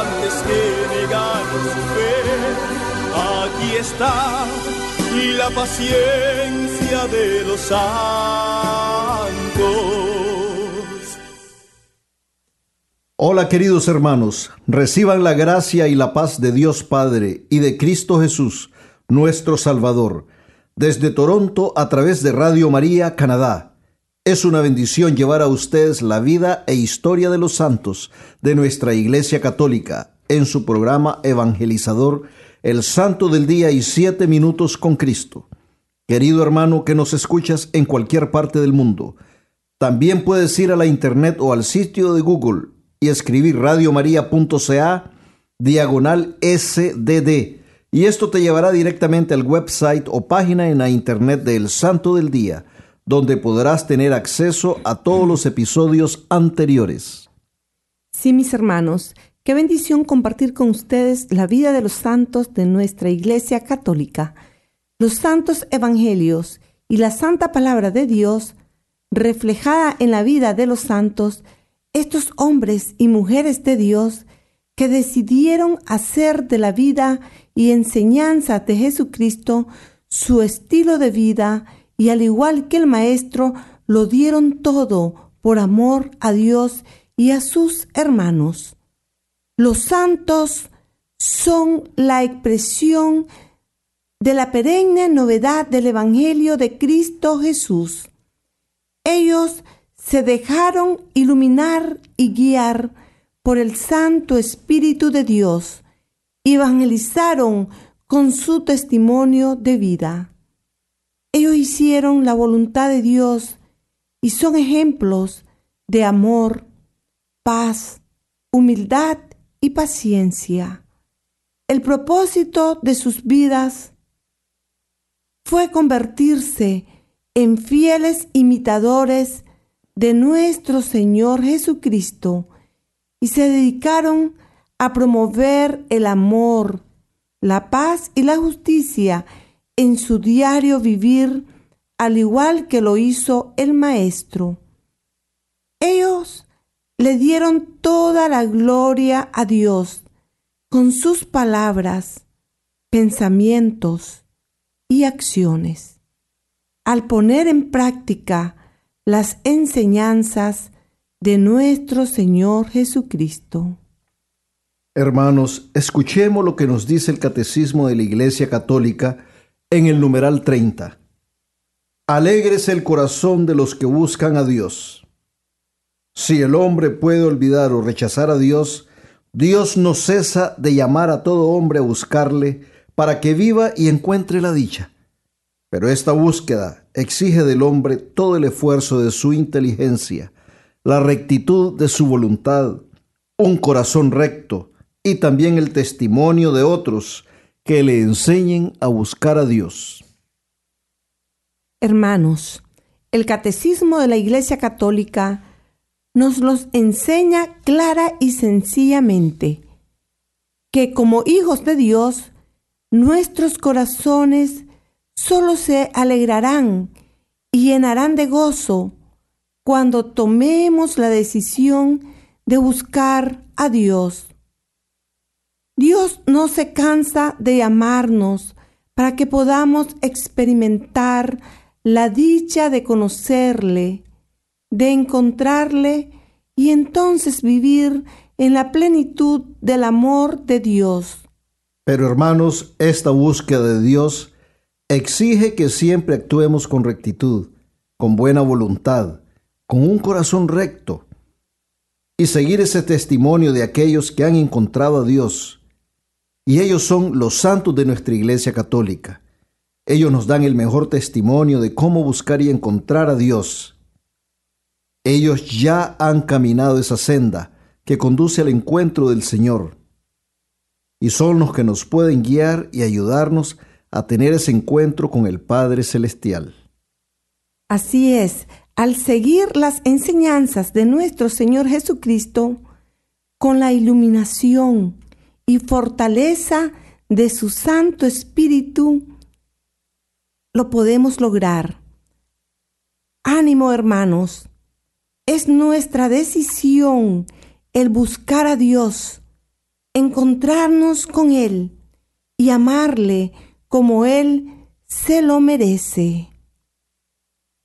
antes que su fe. Aquí está la paciencia de los santos. Hola queridos hermanos, reciban la gracia y la paz de Dios Padre y de Cristo Jesús, nuestro Salvador, desde Toronto a través de Radio María, Canadá. Es una bendición llevar a ustedes la vida e historia de los santos de nuestra Iglesia Católica en su programa evangelizador El Santo del Día y Siete Minutos con Cristo. Querido hermano que nos escuchas en cualquier parte del mundo, también puedes ir a la internet o al sitio de Google y escribir radiomaria.ca diagonal SDD y esto te llevará directamente al website o página en la internet del Santo del Día, donde podrás tener acceso a todos los episodios anteriores. Sí, mis hermanos, qué bendición compartir con ustedes la vida de los santos de nuestra Iglesia Católica. Los santos evangelios y la santa palabra de Dios, reflejada en la vida de los santos, estos hombres y mujeres de Dios que decidieron hacer de la vida y enseñanza de Jesucristo su estilo de vida y al igual que el Maestro lo dieron todo por amor a Dios y a sus hermanos. Los santos son la expresión de la perenne novedad del Evangelio de Cristo Jesús. Ellos se dejaron iluminar y guiar por el Santo Espíritu de Dios, evangelizaron con su testimonio de vida. Ellos hicieron la voluntad de Dios y son ejemplos de amor, paz, humildad y paciencia. El propósito de sus vidas fue convertirse en fieles imitadores de nuestro Señor Jesucristo y se dedicaron a promover el amor, la paz y la justicia en su diario vivir, al igual que lo hizo el Maestro. Ellos le dieron toda la gloria a Dios con sus palabras, pensamientos y acciones. Al poner en práctica las enseñanzas de nuestro Señor Jesucristo. Hermanos, escuchemos lo que nos dice el Catecismo de la Iglesia Católica en el numeral 30. Alegres el corazón de los que buscan a Dios. Si el hombre puede olvidar o rechazar a Dios, Dios no cesa de llamar a todo hombre a buscarle para que viva y encuentre la dicha. Pero esta búsqueda exige del hombre todo el esfuerzo de su inteligencia, la rectitud de su voluntad, un corazón recto y también el testimonio de otros que le enseñen a buscar a Dios. Hermanos, el catecismo de la Iglesia Católica nos los enseña clara y sencillamente que como hijos de Dios, nuestros corazones solo se alegrarán y llenarán de gozo cuando tomemos la decisión de buscar a Dios. Dios no se cansa de llamarnos para que podamos experimentar la dicha de conocerle, de encontrarle y entonces vivir en la plenitud del amor de Dios. Pero hermanos, esta búsqueda de Dios exige que siempre actuemos con rectitud, con buena voluntad, con un corazón recto, y seguir ese testimonio de aquellos que han encontrado a Dios. Y ellos son los santos de nuestra Iglesia Católica. Ellos nos dan el mejor testimonio de cómo buscar y encontrar a Dios. Ellos ya han caminado esa senda que conduce al encuentro del Señor y son los que nos pueden guiar y ayudarnos a tener ese encuentro con el Padre Celestial. Así es, al seguir las enseñanzas de nuestro Señor Jesucristo, con la iluminación y fortaleza de su Santo Espíritu, lo podemos lograr. Ánimo, hermanos, es nuestra decisión el buscar a Dios encontrarnos con Él y amarle como Él se lo merece.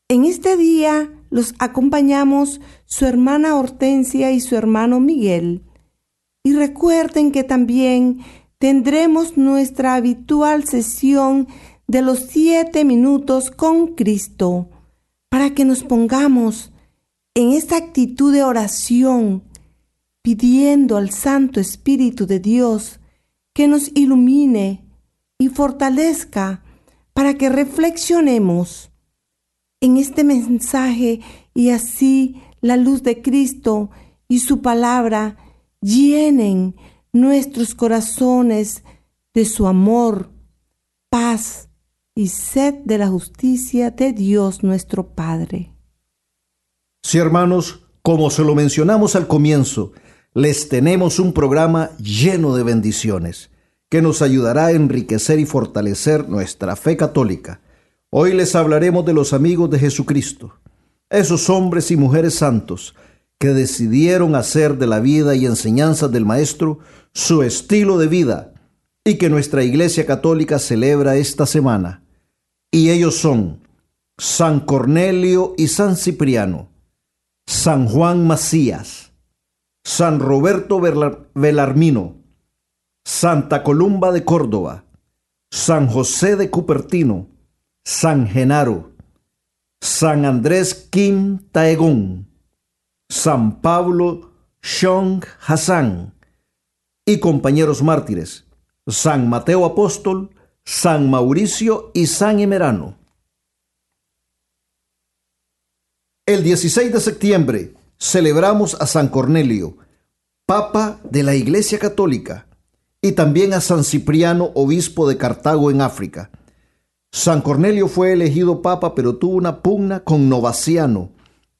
En este día los acompañamos su hermana Hortensia y su hermano Miguel. Y recuerden que también tendremos nuestra habitual sesión de los siete minutos con Cristo para que nos pongamos en esta actitud de oración pidiendo al Santo Espíritu de Dios que nos ilumine y fortalezca para que reflexionemos en este mensaje y así la luz de Cristo y su palabra llenen nuestros corazones de su amor, paz y sed de la justicia de Dios nuestro Padre. Sí, hermanos, como se lo mencionamos al comienzo, les tenemos un programa lleno de bendiciones que nos ayudará a enriquecer y fortalecer nuestra fe católica. Hoy les hablaremos de los amigos de Jesucristo, esos hombres y mujeres santos que decidieron hacer de la vida y enseñanzas del Maestro su estilo de vida y que nuestra Iglesia Católica celebra esta semana. Y ellos son San Cornelio y San Cipriano, San Juan Macías, San Roberto Belarmino, Santa Columba de Córdoba, San José de Cupertino, San Genaro, San Andrés Kim Taegón, San Pablo Shong Hassan y compañeros mártires, San Mateo Apóstol, San Mauricio y San Emerano. El 16 de septiembre celebramos a San Cornelio, Papa de la Iglesia Católica, y también a San Cipriano, obispo de Cartago en África. San Cornelio fue elegido papa, pero tuvo una pugna con Novaciano,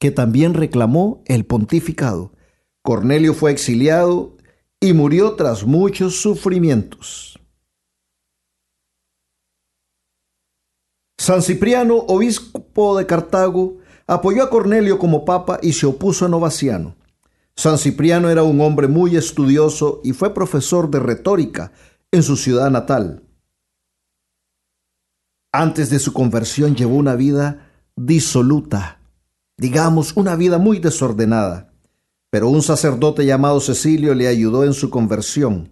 que también reclamó el pontificado. Cornelio fue exiliado y murió tras muchos sufrimientos. San Cipriano, obispo de Cartago, apoyó a Cornelio como papa y se opuso a Novaciano. San Cipriano era un hombre muy estudioso y fue profesor de retórica en su ciudad natal. Antes de su conversión llevó una vida disoluta, digamos, una vida muy desordenada, pero un sacerdote llamado Cecilio le ayudó en su conversión.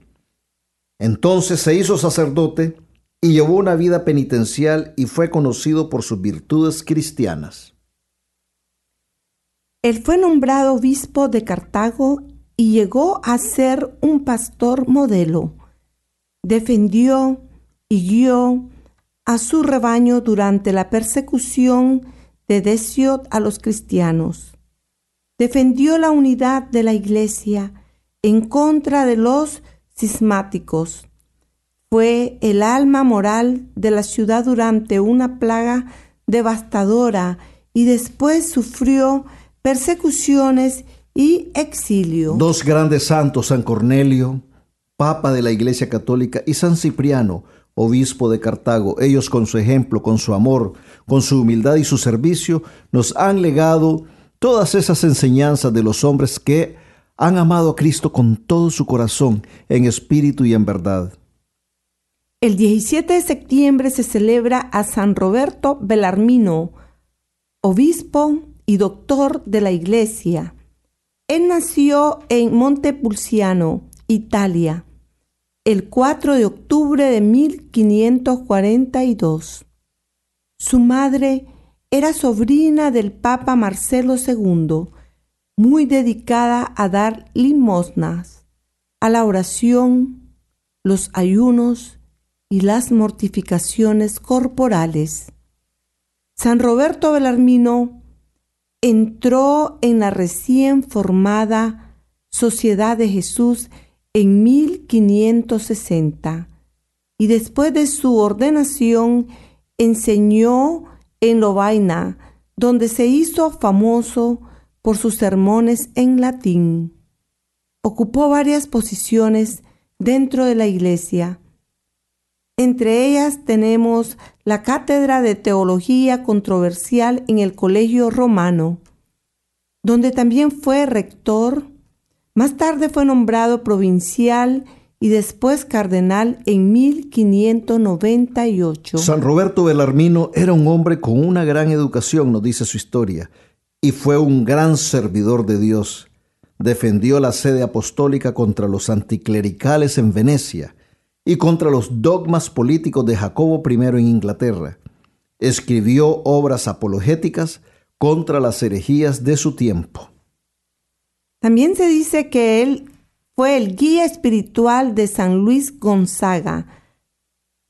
Entonces se hizo sacerdote y llevó una vida penitencial y fue conocido por sus virtudes cristianas. Él fue nombrado obispo de Cartago y llegó a ser un pastor modelo. Defendió y guió a su rebaño durante la persecución de Decio a los cristianos. Defendió la unidad de la iglesia en contra de los cismáticos. Fue el alma moral de la ciudad durante una plaga devastadora y después sufrió persecuciones y exilio. Dos grandes santos, San Cornelio, Papa de la Iglesia Católica, y San Cipriano, obispo de Cartago, ellos con su ejemplo, con su amor, con su humildad y su servicio, nos han legado todas esas enseñanzas de los hombres que han amado a Cristo con todo su corazón, en espíritu y en verdad. El 17 de septiembre se celebra a San Roberto Belarmino, obispo y doctor de la Iglesia. Él nació en Montepulciano, Italia, el 4 de octubre de 1542. Su madre era sobrina del Papa Marcelo II, muy dedicada a dar limosnas, a la oración, los ayunos y las mortificaciones corporales. San Roberto Belarmino entró en la recién formada Sociedad de Jesús en 1560 y después de su ordenación enseñó en Lovaina, donde se hizo famoso por sus sermones en latín. Ocupó varias posiciones dentro de la iglesia. Entre ellas tenemos la cátedra de teología controversial en el Colegio Romano, donde también fue rector. Más tarde fue nombrado provincial y después cardenal en 1598. San Roberto Belarmino era un hombre con una gran educación, nos dice su historia y fue un gran servidor de Dios. Defendió la sede apostólica contra los anticlericales en Venecia y contra los dogmas políticos de Jacobo I en Inglaterra. Escribió obras apologéticas contra las herejías de su tiempo. También se dice que él fue el guía espiritual de San Luis Gonzaga.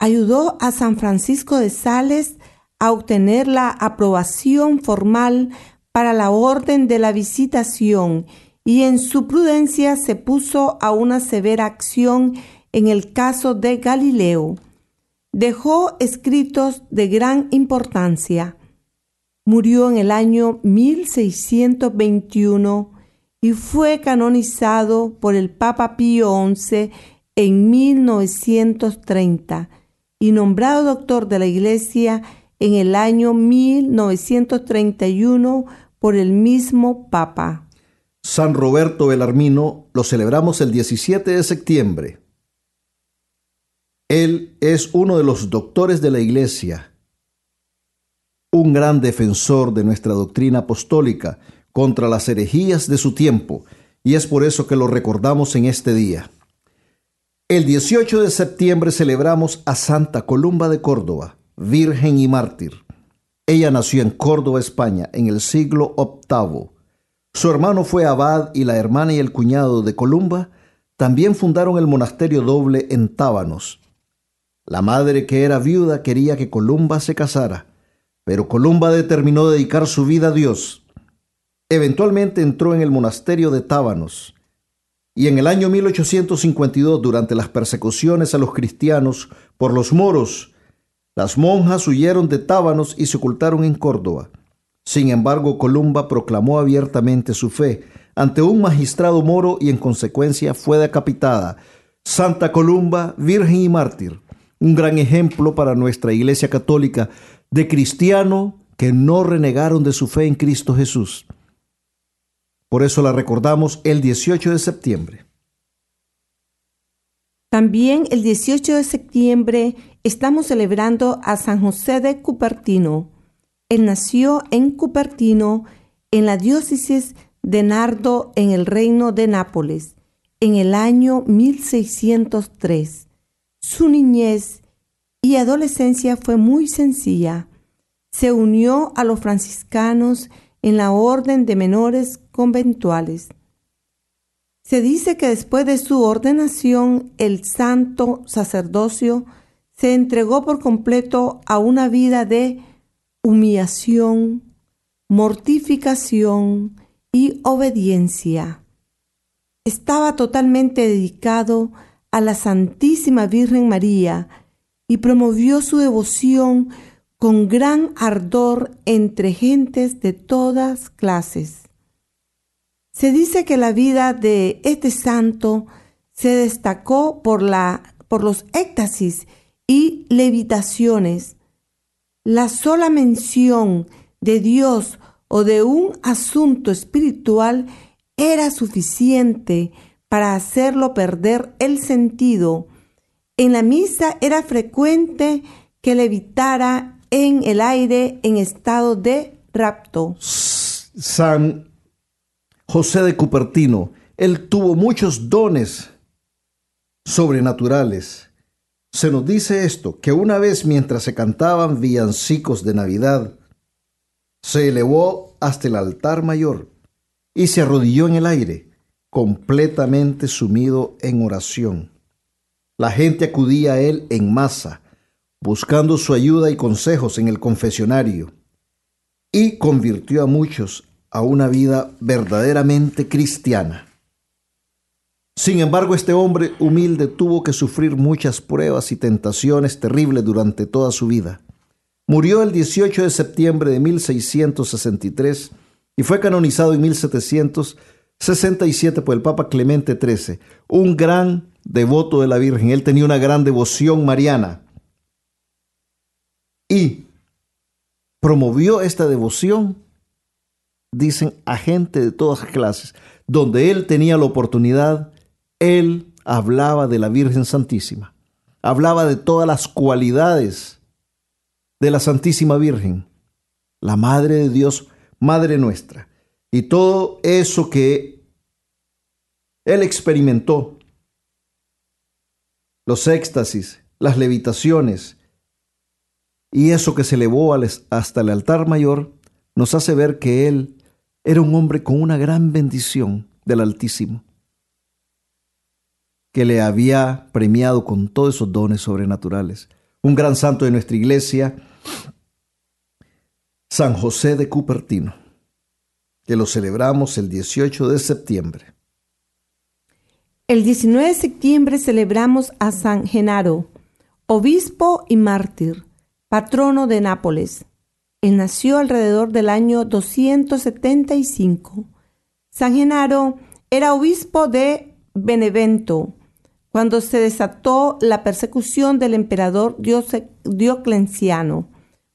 Ayudó a San Francisco de Sales a obtener la aprobación formal para la orden de la visitación y en su prudencia se puso a una severa acción en el caso de Galileo. Dejó escritos de gran importancia. Murió en el año 1621 y fue canonizado por el Papa Pío XI en 1930 y nombrado doctor de la Iglesia en el año 1931 por el mismo Papa. San Roberto Belarmino lo celebramos el 17 de septiembre. Él es uno de los doctores de la Iglesia, un gran defensor de nuestra doctrina apostólica contra las herejías de su tiempo, y es por eso que lo recordamos en este día. El 18 de septiembre celebramos a Santa Columba de Córdoba, virgen y mártir. Ella nació en Córdoba, España, en el siglo VIII. Su hermano fue abad y la hermana y el cuñado de Columba también fundaron el monasterio doble en Tábanos. La madre, que era viuda, quería que Columba se casara, pero Columba determinó dedicar su vida a Dios. Eventualmente entró en el monasterio de Tábanos y en el año 1852, durante las persecuciones a los cristianos por los moros, las monjas huyeron de Tábanos y se ocultaron en Córdoba. Sin embargo, Columba proclamó abiertamente su fe ante un magistrado moro y en consecuencia fue decapitada. Santa Columba, virgen y mártir, un gran ejemplo para nuestra Iglesia Católica de cristiano que no renegaron de su fe en Cristo Jesús. Por eso la recordamos el 18 de septiembre. También el 18 de septiembre estamos celebrando a San José de Cupertino. Él nació en Cupertino, en la diócesis de Nardo, en el reino de Nápoles, en el año 1603. Su niñez y adolescencia fue muy sencilla. Se unió a los franciscanos en la orden de menores conventuales. Se dice que después de su ordenación el santo sacerdocio se entregó por completo a una vida de humillación, mortificación y obediencia. Estaba totalmente dedicado a la Santísima Virgen María y promovió su devoción con gran ardor entre gentes de todas clases. Se dice que la vida de este santo se destacó por, la, por los éxtasis y levitaciones. La sola mención de Dios o de un asunto espiritual era suficiente para hacerlo perder el sentido. En la misa era frecuente que levitara en el aire en estado de rapto. San José de Cupertino, él tuvo muchos dones sobrenaturales. Se nos dice esto, que una vez mientras se cantaban villancicos de Navidad, se elevó hasta el altar mayor y se arrodilló en el aire, completamente sumido en oración. La gente acudía a él en masa, buscando su ayuda y consejos en el confesionario, y convirtió a muchos a una vida verdaderamente cristiana. Sin embargo, este hombre humilde tuvo que sufrir muchas pruebas y tentaciones terribles durante toda su vida. Murió el 18 de septiembre de 1663 y fue canonizado en 1767 por el Papa Clemente XIII, un gran devoto de la Virgen. Él tenía una gran devoción mariana y promovió esta devoción, dicen, a gente de todas clases. Donde él tenía la oportunidad, él hablaba de la Virgen Santísima, hablaba de todas las cualidades de la Santísima Virgen, la Madre de Dios, Madre nuestra. Y todo eso que él experimentó, los éxtasis, las levitaciones, y eso que se elevó hasta el altar mayor, nos hace ver que él era un hombre con una gran bendición del Altísimo que le había premiado con todos esos dones sobrenaturales. Un gran santo de nuestra iglesia, San José de Cupertino, que lo celebramos el 18 de septiembre. El 19 de septiembre celebramos a San Genaro, obispo y mártir, patrono de Nápoles. Él nació alrededor del año 275. San Genaro era obispo de Benevento, cuando se desató la persecución del emperador Diocleciano.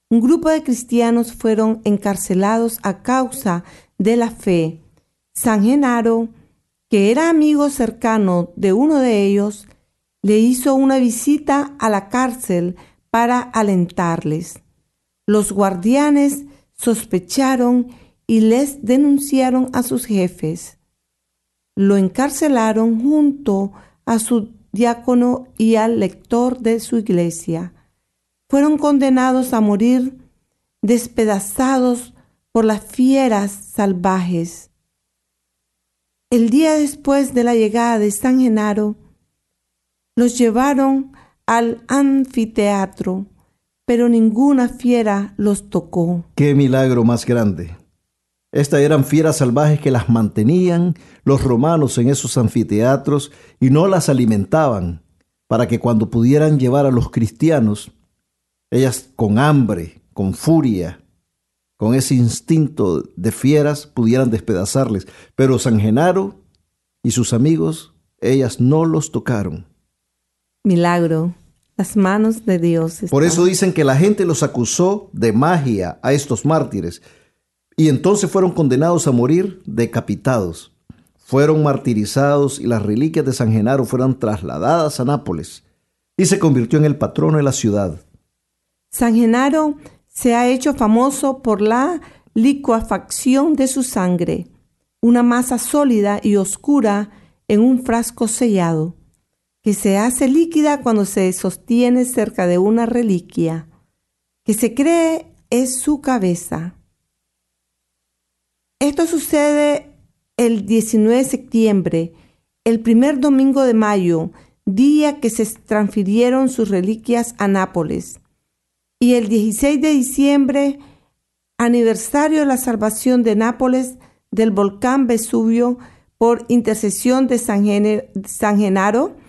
Un grupo de cristianos fueron encarcelados a causa de la fe. San Genaro, que era amigo cercano de uno de ellos, le hizo una visita a la cárcel para alentarles. Los guardianes sospecharon y les denunciaron a sus jefes. Lo encarcelaron junto a su diácono y al lector de su iglesia. Fueron condenados a morir despedazados por las fieras salvajes. El día después de la llegada de San Genaro, los llevaron al anfiteatro, pero ninguna fiera los tocó. ¡Qué milagro más grande! Estas eran fieras salvajes que las mantenían los romanos en esos anfiteatros y no las alimentaban para que cuando pudieran llevar a los cristianos, ellas con hambre, con furia, con ese instinto de fieras, pudieran despedazarles. Pero San Genaro y sus amigos, ellas no los tocaron. Milagro. Las manos de Dios. Por eso dicen que la gente los acusó de magia a estos mártires y entonces fueron condenados a morir decapitados. Fueron martirizados y las reliquias de San Genaro fueron trasladadas a Nápoles y se convirtió en el patrono de la ciudad. San Genaro se ha hecho famoso por la licuafacción de su sangre, una masa sólida y oscura en un frasco sellado, que se hace líquida cuando se sostiene cerca de una reliquia, que se cree es su cabeza. Esto sucede el 19 de septiembre, el primer domingo de mayo, día que se transfirieron sus reliquias a Nápoles, y el 16 de diciembre, aniversario de la salvación de Nápoles del volcán Vesubio por intercesión de San, San Genaro,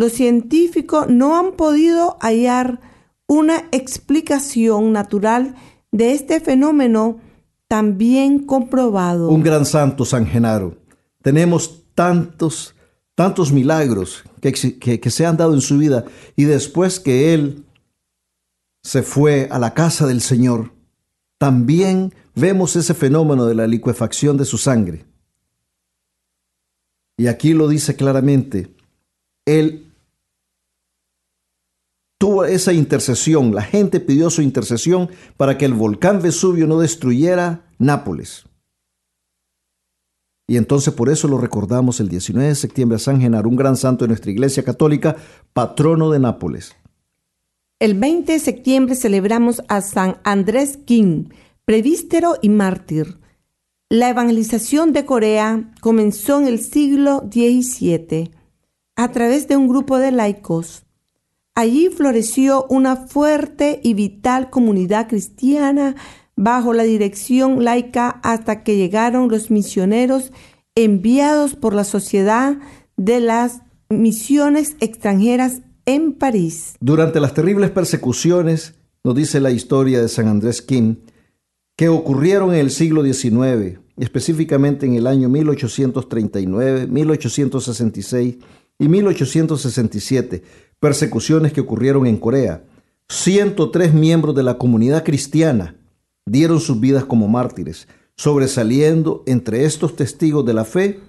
los científicos no han podido hallar una explicación natural de este fenómeno también comprobado. Un gran santo, San Genaro. Tenemos tantos, tantos milagros que, que, se han dado en su vida y después que él se fue a la casa del Señor, también vemos ese fenómeno de la liquefacción de su sangre. Y aquí lo dice claramente, él tuvo esa intercesión, la gente pidió su intercesión para que el volcán Vesubio no destruyera Nápoles. Y entonces por eso lo recordamos el 19 de septiembre a San Genaro, un gran santo de nuestra Iglesia Católica, patrono de Nápoles. El 20 de septiembre celebramos a San Andrés King, prevístero y mártir. La evangelización de Corea comenzó en el siglo XVII a través de un grupo de laicos. Allí floreció una fuerte y vital comunidad cristiana bajo la dirección laica hasta que llegaron los misioneros enviados por la Sociedad de las Misiones Extranjeras en París. Durante las terribles persecuciones, nos dice la historia de San Andrés Kim, que ocurrieron en el siglo XIX, específicamente en el año 1839, 1866 y 1867, persecuciones que ocurrieron en Corea. 103 miembros de la comunidad cristiana dieron sus vidas como mártires. Sobresaliendo entre estos testigos de la fe,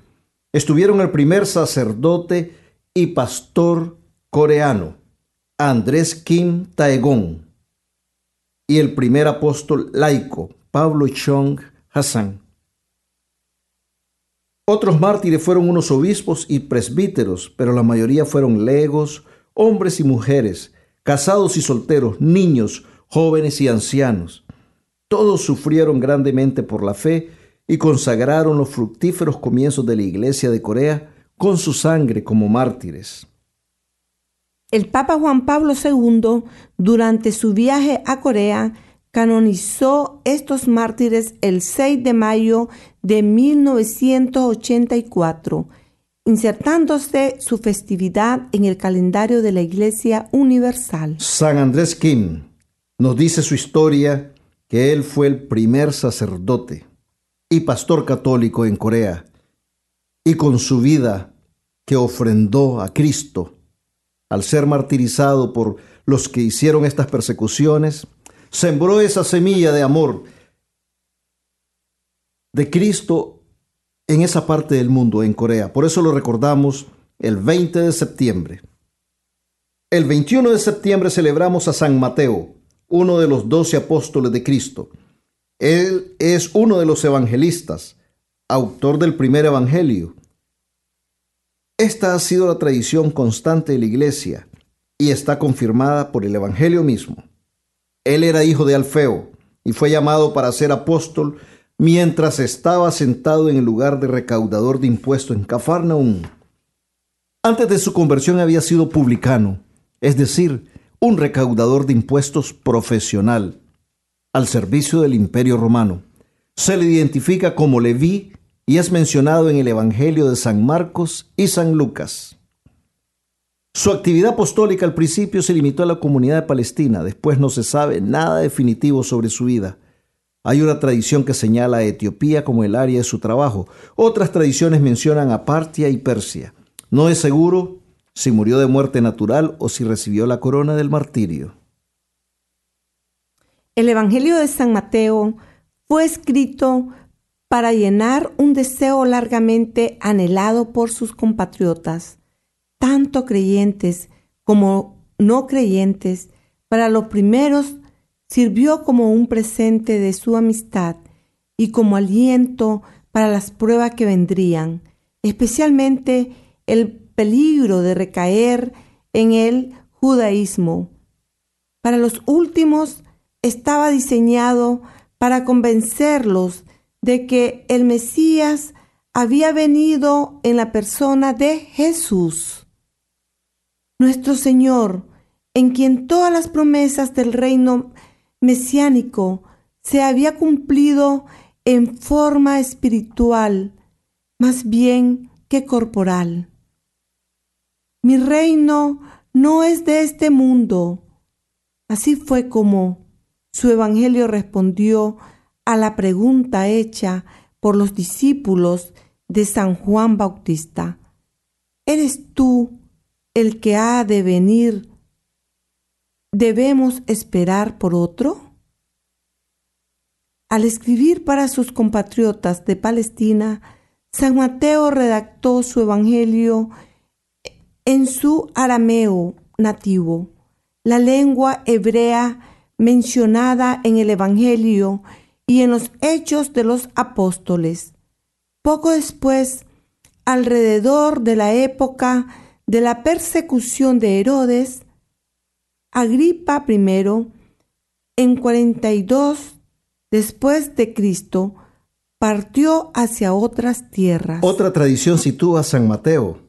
estuvieron el primer sacerdote y pastor coreano, Andrés Kim Taegong, y el primer apóstol laico, Pablo Chong Hassan. Otros mártires fueron unos obispos y presbíteros, pero la mayoría fueron legos, hombres y mujeres, casados y solteros, niños, jóvenes y ancianos. Todos sufrieron grandemente por la fe y consagraron los fructíferos comienzos de la Iglesia de Corea con su sangre como mártires. El Papa Juan Pablo II, durante su viaje a Corea, canonizó estos mártires el 6 de mayo de 1984, insertándose su festividad en el calendario de la Iglesia Universal. San Andrés Kim nos dice su historia que él fue el primer sacerdote y pastor católico en Corea, y con su vida que ofrendó a Cristo al ser martirizado por los que hicieron estas persecuciones, sembró esa semilla de amor de Cristo en esa parte del mundo, en Corea. Por eso lo recordamos el 20 de septiembre. El 21 de septiembre celebramos a San Mateo, uno de los doce apóstoles de Cristo. Él es uno de los evangelistas, autor del primer evangelio. Esta ha sido la tradición constante de la iglesia y está confirmada por el evangelio mismo. Él era hijo de Alfeo y fue llamado para ser apóstol mientras estaba sentado en el lugar de recaudador de impuestos en Cafarnaum. Antes de su conversión había sido publicano, es decir, un recaudador de impuestos profesional al servicio del imperio romano. Se le identifica como Leví y es mencionado en el Evangelio de San Marcos y San Lucas. Su actividad apostólica al principio se limitó a la comunidad de Palestina, después no se sabe nada definitivo sobre su vida. Hay una tradición que señala a Etiopía como el área de su trabajo, otras tradiciones mencionan a Partia y Persia. No es seguro si murió de muerte natural o si recibió la corona del martirio. El Evangelio de San Mateo fue escrito para llenar un deseo largamente anhelado por sus compatriotas, tanto creyentes como no creyentes. Para los primeros sirvió como un presente de su amistad y como aliento para las pruebas que vendrían, especialmente el peligro de recaer en el judaísmo. Para los últimos estaba diseñado para convencerlos de que el Mesías había venido en la persona de Jesús, nuestro Señor, en quien todas las promesas del reino mesiánico se había cumplido en forma espiritual, más bien que corporal. Mi reino no es de este mundo. Así fue como su evangelio respondió a la pregunta hecha por los discípulos de San Juan Bautista. ¿Eres tú el que ha de venir? ¿Debemos esperar por otro? Al escribir para sus compatriotas de Palestina, San Mateo redactó su evangelio en su arameo nativo, la lengua hebrea mencionada en el Evangelio y en los hechos de los apóstoles. Poco después, alrededor de la época de la persecución de Herodes, Agripa I, en 42 después de Cristo, partió hacia otras tierras. Otra tradición sitúa a San Mateo.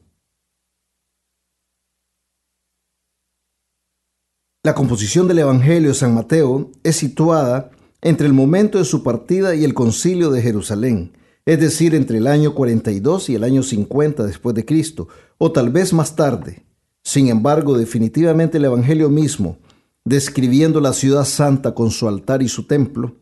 La composición del Evangelio San Mateo es situada entre el momento de su partida y el concilio de Jerusalén, es decir, entre el año 42 y el año 50 después de Cristo, o tal vez más tarde. Sin embargo, definitivamente el Evangelio mismo, describiendo la ciudad santa con su altar y su templo,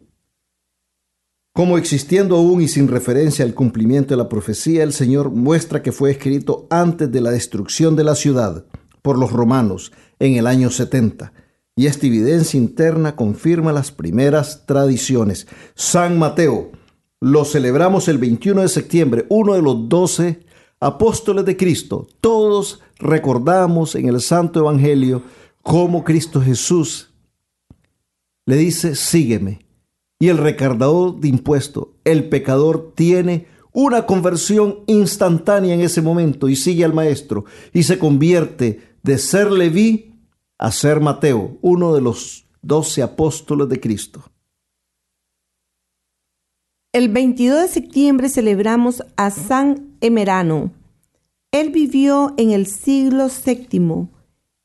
como existiendo aún y sin referencia al cumplimiento de la profecía, el Señor muestra que fue escrito antes de la destrucción de la ciudad por los romanos en el año 70. Y esta evidencia interna confirma las primeras tradiciones. San Mateo, lo celebramos el 21 de septiembre, uno de los doce apóstoles de Cristo. Todos recordamos en el Santo Evangelio cómo Cristo Jesús le dice, sígueme y el recaudador de impuestos, el pecador, tiene una conversión instantánea en ese momento y sigue al maestro y se convierte de ser Leví a ser Mateo, uno de los doce apóstoles de Cristo. El 22 de septiembre celebramos a San Emerano. Él vivió en el siglo VII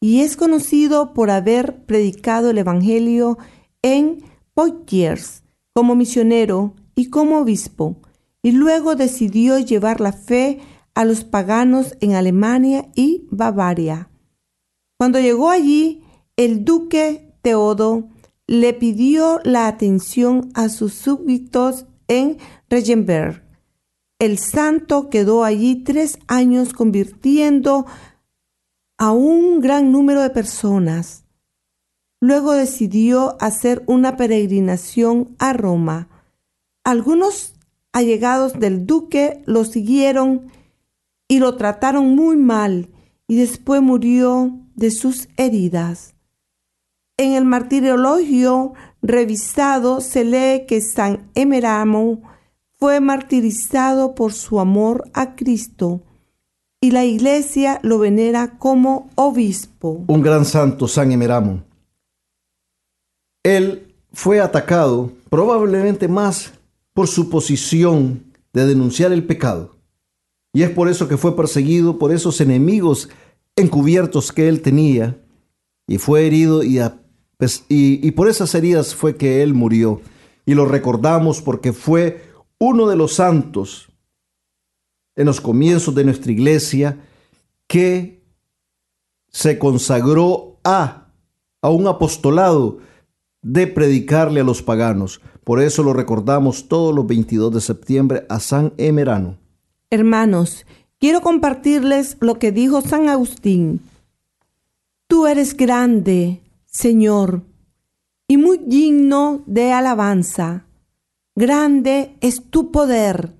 y es conocido por haber predicado el Evangelio en Poitiers, como misionero y como obispo, y luego decidió llevar la fe a los paganos en Alemania y Bavaria. Cuando llegó allí, el duque Teodo le pidió la atención a sus súbditos en Regenberg. El santo quedó allí tres años convirtiendo a un gran número de personas. Luego decidió hacer una peregrinación a Roma. Algunos allegados del duque lo siguieron y lo trataron muy mal y después murió de sus heridas. En el martirologio revisado se lee que San Emeramo fue martirizado por su amor a Cristo y la iglesia lo venera como obispo. Un gran santo, San Emeramo. Él fue atacado probablemente más por su posición de denunciar el pecado. Y es por eso que fue perseguido por esos enemigos encubiertos que él tenía y fue herido y, pues, y, por esas heridas fue que él murió. Y lo recordamos porque fue uno de los santos en los comienzos de nuestra iglesia que se consagró a, a un apostolado de predicarle a los paganos. Por eso lo recordamos todos los 22 de septiembre a San Emerano. Hermanos, quiero compartirles lo que dijo San Agustín. Tú eres grande, Señor, y muy digno de alabanza. Grande es tu poder,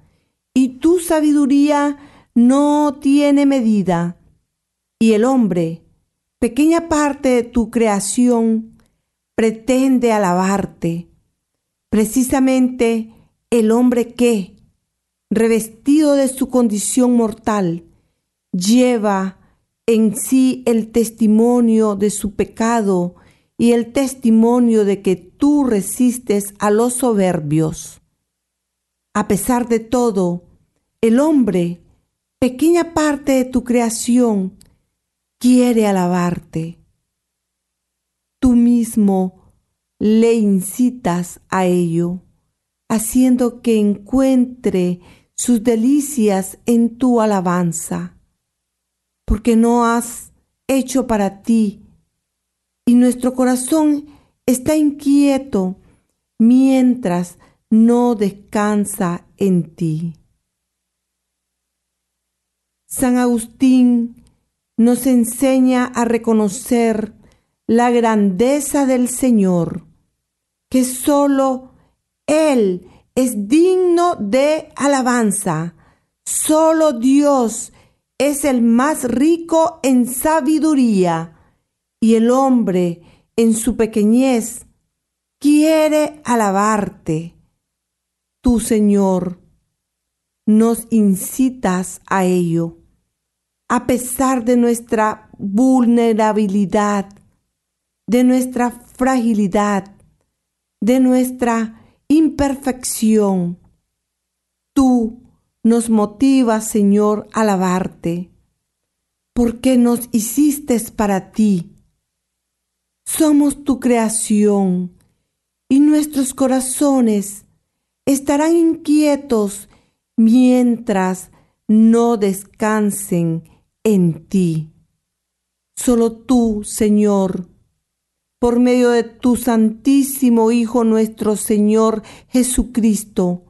y tu sabiduría no tiene medida. Y el hombre, pequeña parte de tu creación, pretende alabarte. Precisamente el hombre que, revestido de su condición mortal, lleva en sí el testimonio de su pecado y el testimonio de que tú resistes a los soberbios. A pesar de todo, el hombre, pequeña parte de tu creación, quiere alabarte tú mismo le incitas a ello, haciendo que encuentre sus delicias en tu alabanza, porque no has hecho para ti, y nuestro corazón está inquieto mientras no descansa en ti. San Agustín nos enseña a reconocer la grandeza del Señor, que solo Él es digno de alabanza. Solo Dios es el más rico en sabiduría y el hombre en su pequeñez quiere alabarte. Tu Señor, nos incitas a ello. A pesar de nuestra vulnerabilidad, de nuestra fragilidad, de nuestra imperfección, tú nos motivas, Señor, a alabarte, porque nos hiciste para ti. Somos tu creación y nuestros corazones estarán inquietos mientras no descansen en ti. Solo tú, Señor, por medio de tu Santísimo Hijo nuestro Señor Jesucristo,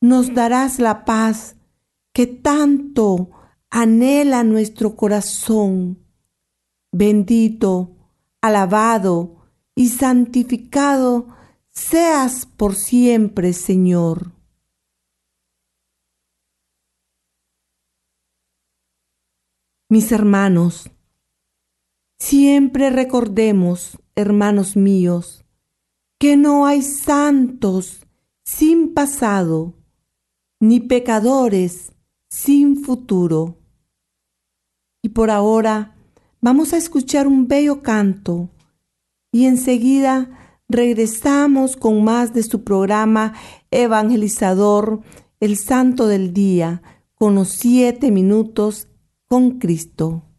nos darás la paz que tanto anhela nuestro corazón. Bendito, alabado y santificado seas por siempre, Señor. Mis hermanos, siempre recordemos, hermanos míos, que no hay santos sin pasado, ni pecadores sin futuro. Y por ahora vamos a escuchar un bello canto y enseguida regresamos con más de su programa evangelizador, el Santo del Día, con los siete minutos con Cristo.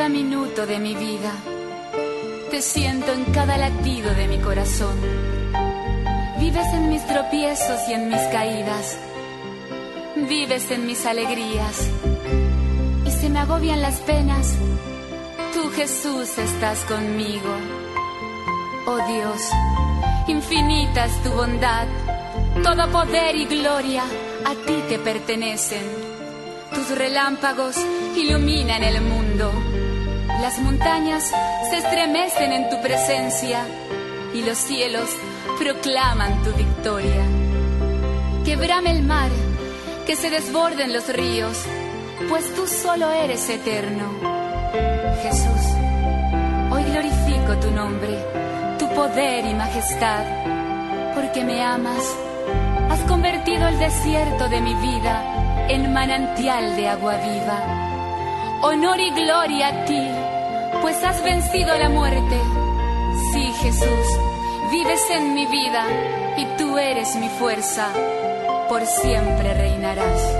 De mi vida. Te siento en cada latido de mi corazón. Vives en mis tropiezos y en mis caídas. Vives en mis alegrías. Y se me agobian las penas. Tú Jesús estás conmigo. Oh Dios, infinita es tu bondad. Todo poder y gloria a ti te pertenecen. Tus relámpagos iluminan el mundo las montañas se estremecen en tu presencia y los cielos proclaman tu victoria. Quebrame el mar, que se desborden los ríos, pues tú solo eres eterno. Jesús, Hoy glorifico tu nombre, tu poder y majestad, porque me amas. Has convertido el desierto de mi vida en manantial de agua viva. Honor y gloria a ti, pues has vencido la muerte. Sí, Jesús, vives en mi vida y tú eres mi fuerza. Por siempre reinarás.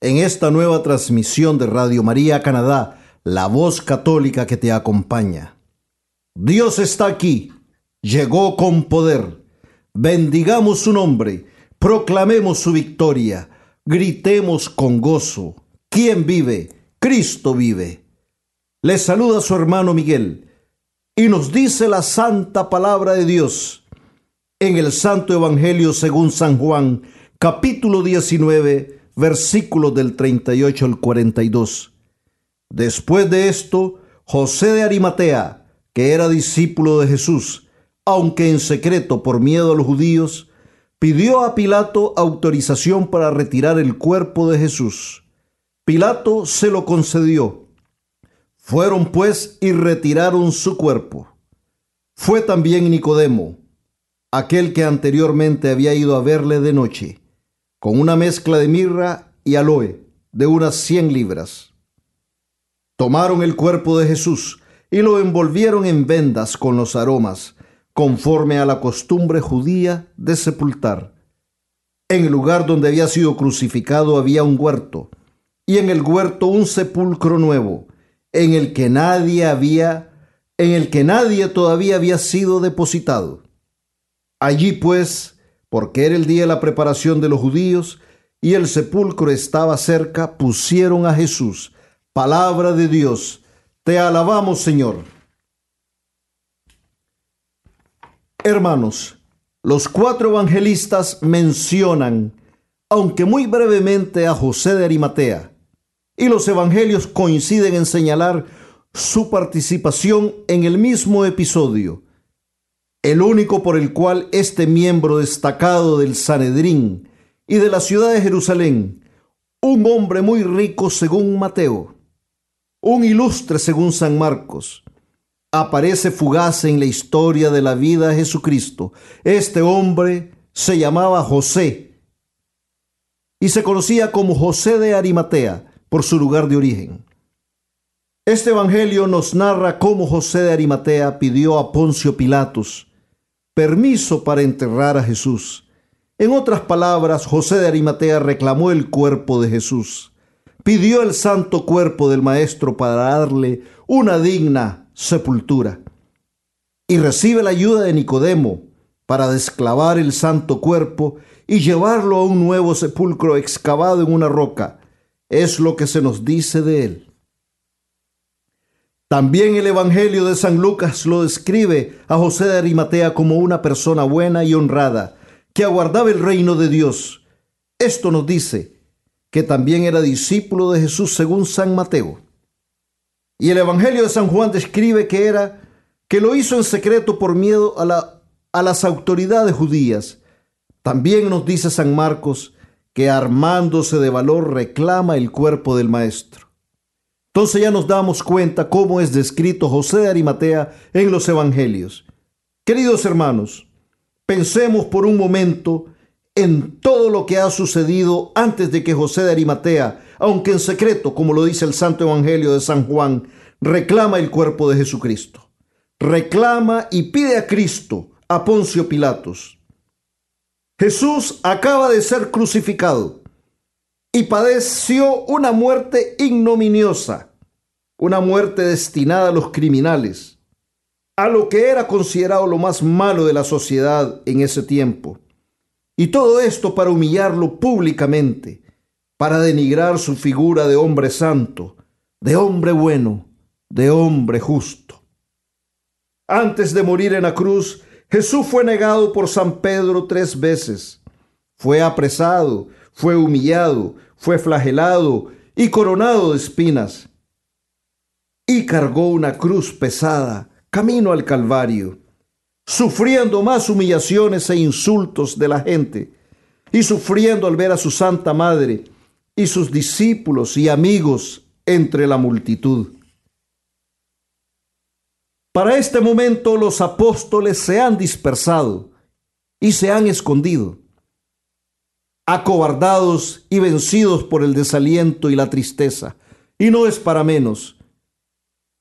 en esta nueva transmisión de Radio María Canadá, la voz católica que te acompaña. Dios está aquí, llegó con poder. Bendigamos su nombre, proclamemos su victoria, gritemos con gozo. ¿Quién vive? Cristo vive. Le saluda su hermano Miguel y nos dice la santa palabra de Dios en el Santo Evangelio según San Juan, capítulo 19, versículos del 38 al 42. Después de esto, José de Arimatea, que era discípulo de Jesús, aunque en secreto por miedo a los judíos, pidió a Pilato autorización para retirar el cuerpo de Jesús. Pilato se lo concedió. Fueron pues y retiraron su cuerpo. Fue también Nicodemo, aquel que anteriormente había ido a verle de noche con una mezcla de mirra y aloe de unas cien libras. Tomaron el cuerpo de Jesús y lo envolvieron en vendas con los aromas, conforme a la costumbre judía de sepultar. En el lugar donde había sido crucificado había un huerto, y en el huerto un sepulcro nuevo, en el que nadie había, en el que nadie todavía había sido depositado. Allí pues porque era el día de la preparación de los judíos y el sepulcro estaba cerca, pusieron a Jesús. Palabra de Dios. Te alabamos, Señor. Hermanos, los cuatro evangelistas mencionan, aunque muy brevemente, a José de Arimatea, y los evangelios coinciden en señalar su participación en el mismo episodio el único por el cual este miembro destacado del Sanedrín y de la ciudad de Jerusalén, un hombre muy rico según Mateo, un ilustre según San Marcos, aparece fugaz en la historia de la vida de Jesucristo. Este hombre se llamaba José y se conocía como José de Arimatea por su lugar de origen. Este evangelio nos narra cómo José de Arimatea pidió a Poncio Pilatos permiso para enterrar a Jesús. En otras palabras, José de Arimatea reclamó el cuerpo de Jesús. Pidió el santo cuerpo del Maestro para darle una digna sepultura. Y recibe la ayuda de Nicodemo para desclavar el santo cuerpo y llevarlo a un nuevo sepulcro excavado en una roca. Es lo que se nos dice de él. También el Evangelio de San Lucas lo describe a José de Arimatea como una persona buena y honrada, que aguardaba el reino de Dios. Esto nos dice que también era discípulo de Jesús según San Mateo. Y el Evangelio de San Juan describe que era que lo hizo en secreto por miedo a, la, a las autoridades judías. También nos dice San Marcos que armándose de valor reclama el cuerpo del maestro. Entonces ya nos damos cuenta cómo es descrito José de Arimatea en los Evangelios. Queridos hermanos, pensemos por un momento en todo lo que ha sucedido antes de que José de Arimatea, aunque en secreto, como lo dice el Santo Evangelio de San Juan, reclama el cuerpo de Jesucristo. Reclama y pide a Cristo, a Poncio Pilatos. Jesús acaba de ser crucificado y padeció una muerte ignominiosa, una muerte destinada a los criminales, a lo que era considerado lo más malo de la sociedad en ese tiempo. Y todo esto para humillarlo públicamente, para denigrar su figura de hombre santo, de hombre bueno, de hombre justo. Antes de morir en la cruz, Jesús fue negado por San Pedro tres veces. Fue apresado, fue humillado, fue flagelado y coronado de espinas. Y cargó una cruz pesada camino al Calvario, sufriendo más humillaciones e insultos de la gente, y sufriendo al ver a su Santa Madre y sus discípulos y amigos entre la multitud. Para este momento los apóstoles se han dispersado y se han escondido acobardados y vencidos por el desaliento y la tristeza. Y no es para menos.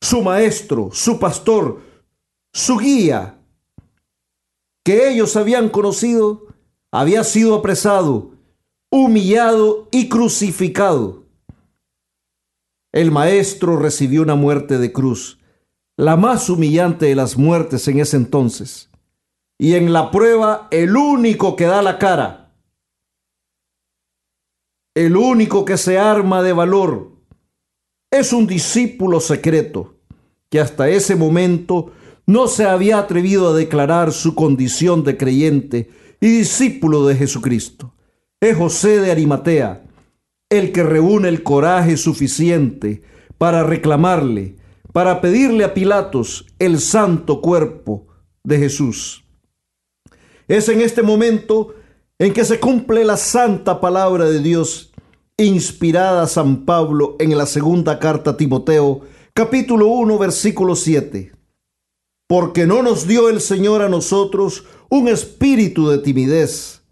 Su maestro, su pastor, su guía, que ellos habían conocido, había sido apresado, humillado y crucificado. El maestro recibió una muerte de cruz, la más humillante de las muertes en ese entonces. Y en la prueba, el único que da la cara, el único que se arma de valor es un discípulo secreto que hasta ese momento no se había atrevido a declarar su condición de creyente y discípulo de Jesucristo. Es José de Arimatea, el que reúne el coraje suficiente para reclamarle, para pedirle a Pilatos el santo cuerpo de Jesús. Es en este momento en que se cumple la santa palabra de Dios inspirada a San Pablo en la segunda carta a Timoteo, capítulo 1, versículo 7. Porque no nos dio el Señor a nosotros un espíritu de timidez,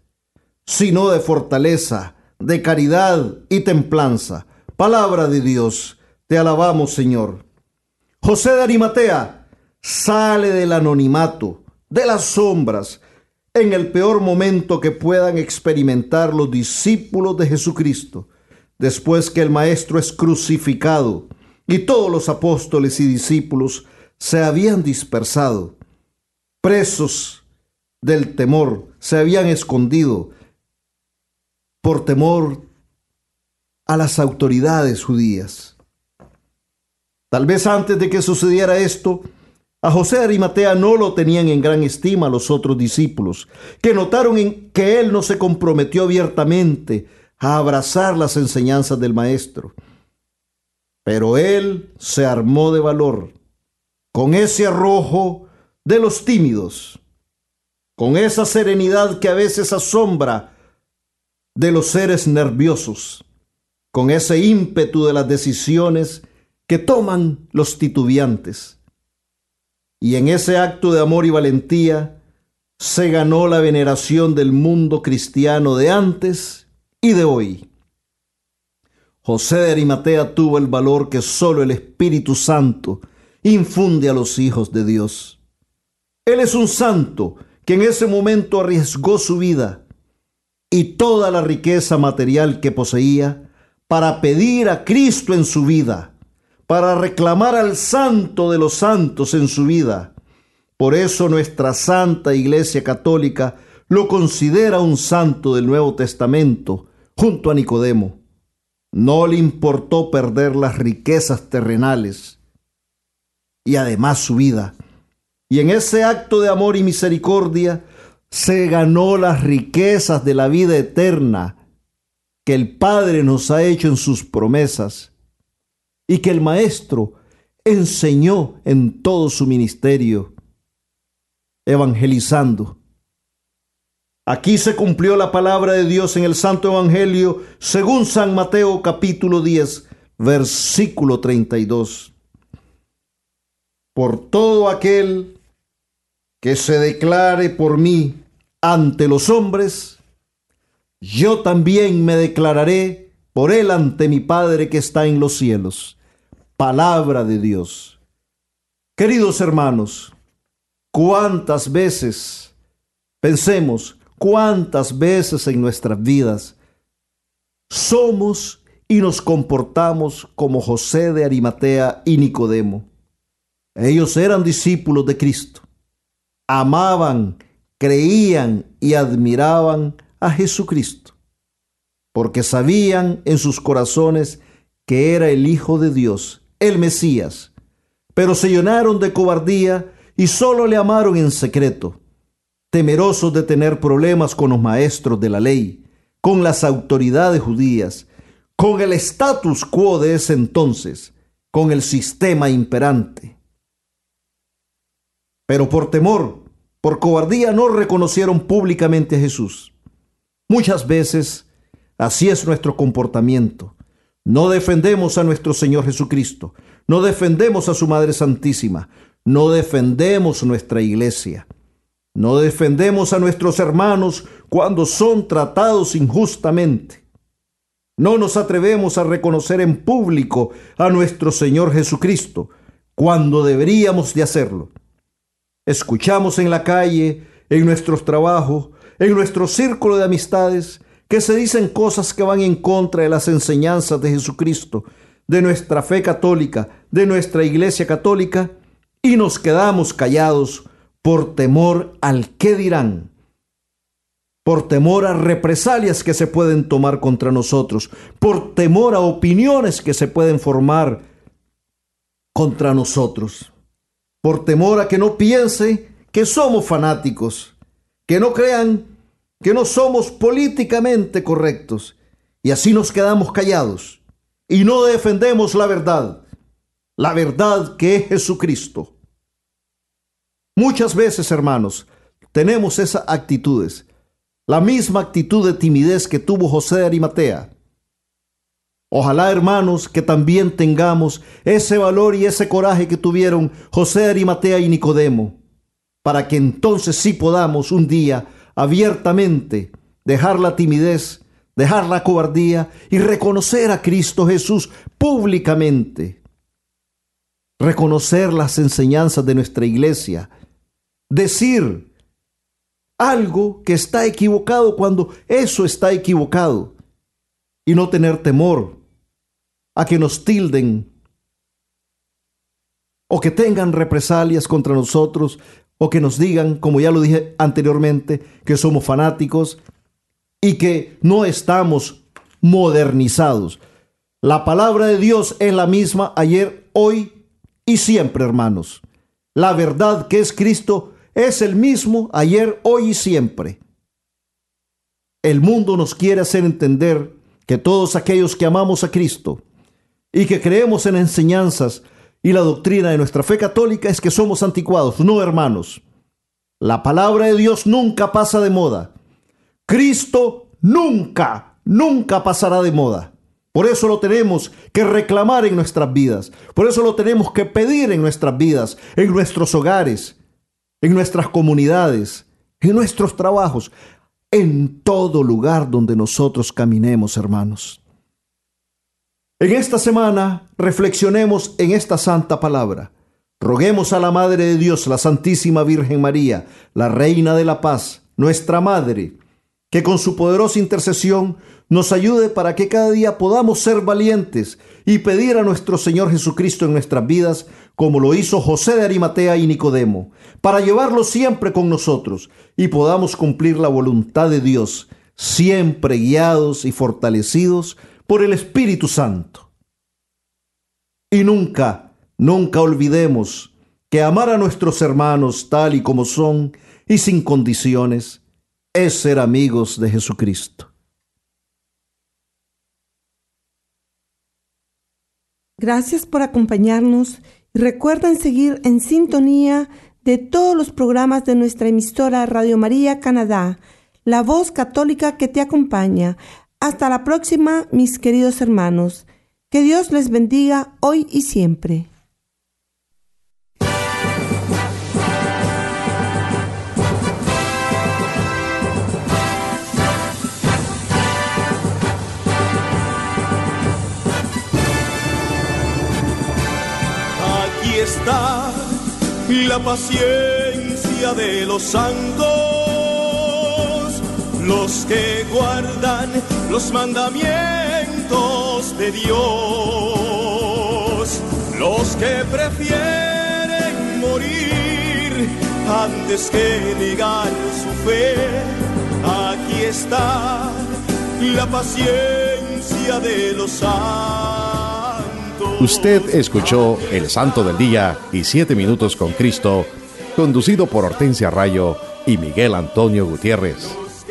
sino de fortaleza, de caridad y templanza. Palabra de Dios, te alabamos Señor. José de Arimatea sale del anonimato, de las sombras, en el peor momento que puedan experimentar los discípulos de Jesucristo, después que el Maestro es crucificado y todos los apóstoles y discípulos se habían dispersado, presos del temor, se habían escondido por temor a las autoridades judías. Tal vez antes de que sucediera esto, a José Arimatea no lo tenían en gran estima los otros discípulos, que notaron que él no se comprometió abiertamente a abrazar las enseñanzas del Maestro. Pero él se armó de valor, con ese arrojo de los tímidos, con esa serenidad que a veces asombra de los seres nerviosos, con ese ímpetu de las decisiones que toman los titubeantes Y en ese acto de amor y valentía se ganó la veneración del mundo cristiano de antes y de hoy. José de Arimatea tuvo el valor que solo el Espíritu Santo infunde a los hijos de Dios. Él es un santo que en ese momento arriesgó su vida y toda la riqueza material que poseía para pedir a Cristo en su vida, para reclamar al santo de los santos en su vida. Por eso nuestra Santa Iglesia Católica lo considera un santo del Nuevo Testamento, junto a Nicodemo. No le importó perder las riquezas terrenales y además su vida. Y en ese acto de amor y misericordia se ganó las riquezas de la vida eterna que el Padre nos ha hecho en sus promesas y que el Maestro enseñó en todo su ministerio, evangelizando. Aquí se cumplió la palabra de Dios en el Santo Evangelio según San Mateo capítulo 10, versículo 32. Por todo aquel que se declare por mí ante los hombres, yo también me declararé por él ante mi Padre que está en los cielos. Palabra de Dios. Queridos hermanos, cuántas veces, pensemos, cuántas veces en nuestras vidas somos y nos comportamos como José de Arimatea y Nicodemo. Ellos eran discípulos de Cristo, amaban, creían y admiraban a Jesucristo, porque sabían en sus corazones que era el Hijo de Dios, el Mesías, pero se llenaron de cobardía y solo le amaron en secreto, temerosos de tener problemas con los maestros de la ley, con las autoridades judías, con el status quo de ese entonces, con el sistema imperante. Pero por temor, por cobardía, no reconocieron públicamente a Jesús. Muchas veces así es nuestro comportamiento. No defendemos a nuestro Señor Jesucristo, no defendemos a su Madre Santísima, no defendemos nuestra iglesia, no defendemos a nuestros hermanos cuando son tratados injustamente. No nos atrevemos a reconocer en público a nuestro Señor Jesucristo cuando deberíamos de hacerlo. Escuchamos en la calle, en nuestros trabajos, en nuestro círculo de amistades, que se dicen cosas que van en contra de las enseñanzas de Jesucristo, de nuestra fe católica, de nuestra iglesia católica, y nos quedamos callados por temor al qué dirán, por temor a represalias que se pueden tomar contra nosotros, por temor a opiniones que se pueden formar contra nosotros, por temor a que no piense que somos fanáticos, que no crean que no somos políticamente correctos y así nos quedamos callados y no defendemos la verdad, la verdad que es Jesucristo. Muchas veces, hermanos, tenemos esas actitudes, la misma actitud de timidez que tuvo José de Arimatea. Ojalá, hermanos, que también tengamos ese valor y ese coraje que tuvieron José de Arimatea y Nicodemo, para que entonces sí podamos un día abiertamente, dejar la timidez, dejar la cobardía y reconocer a Cristo Jesús públicamente. Reconocer las enseñanzas de nuestra iglesia. Decir algo que está equivocado cuando eso está equivocado. Y no tener temor a que nos tilden o que tengan represalias contra nosotros o que nos digan, como ya lo dije anteriormente, que somos fanáticos y que no estamos modernizados. La palabra de Dios es la misma ayer, hoy y siempre, hermanos. La verdad que es Cristo es el mismo ayer, hoy y siempre. El mundo nos quiere hacer entender que todos aquellos que amamos a Cristo y que creemos en enseñanzas y la doctrina de nuestra fe católica es que somos anticuados. No, hermanos. La palabra de Dios nunca pasa de moda. Cristo nunca, nunca pasará de moda. Por eso lo tenemos que reclamar en nuestras vidas. Por eso lo tenemos que pedir en nuestras vidas, en nuestros hogares, en nuestras comunidades, en nuestros trabajos, en todo lugar donde nosotros caminemos, hermanos. En esta semana reflexionemos en esta santa palabra. Roguemos a la Madre de Dios, la Santísima Virgen María, la Reina de la Paz, nuestra Madre, que con su poderosa intercesión nos ayude para que cada día podamos ser valientes y pedir a nuestro Señor Jesucristo en nuestras vidas, como lo hizo José de Arimatea y Nicodemo, para llevarlo siempre con nosotros y podamos cumplir la voluntad de Dios, siempre guiados y fortalecidos por el Espíritu Santo. Y nunca, nunca olvidemos que amar a nuestros hermanos tal y como son y sin condiciones es ser amigos de Jesucristo. Gracias por acompañarnos y recuerden seguir en sintonía de todos los programas de nuestra emisora Radio María Canadá, la voz católica que te acompaña. Hasta la próxima, mis queridos hermanos. Que Dios les bendiga hoy y siempre. está la paciencia de los santos, los que guardan los mandamientos de Dios, los que prefieren morir antes que negar su fe. Aquí está la paciencia de los santos. Usted escuchó El Santo del Día y Siete Minutos con Cristo, conducido por Hortensia Rayo y Miguel Antonio Gutiérrez,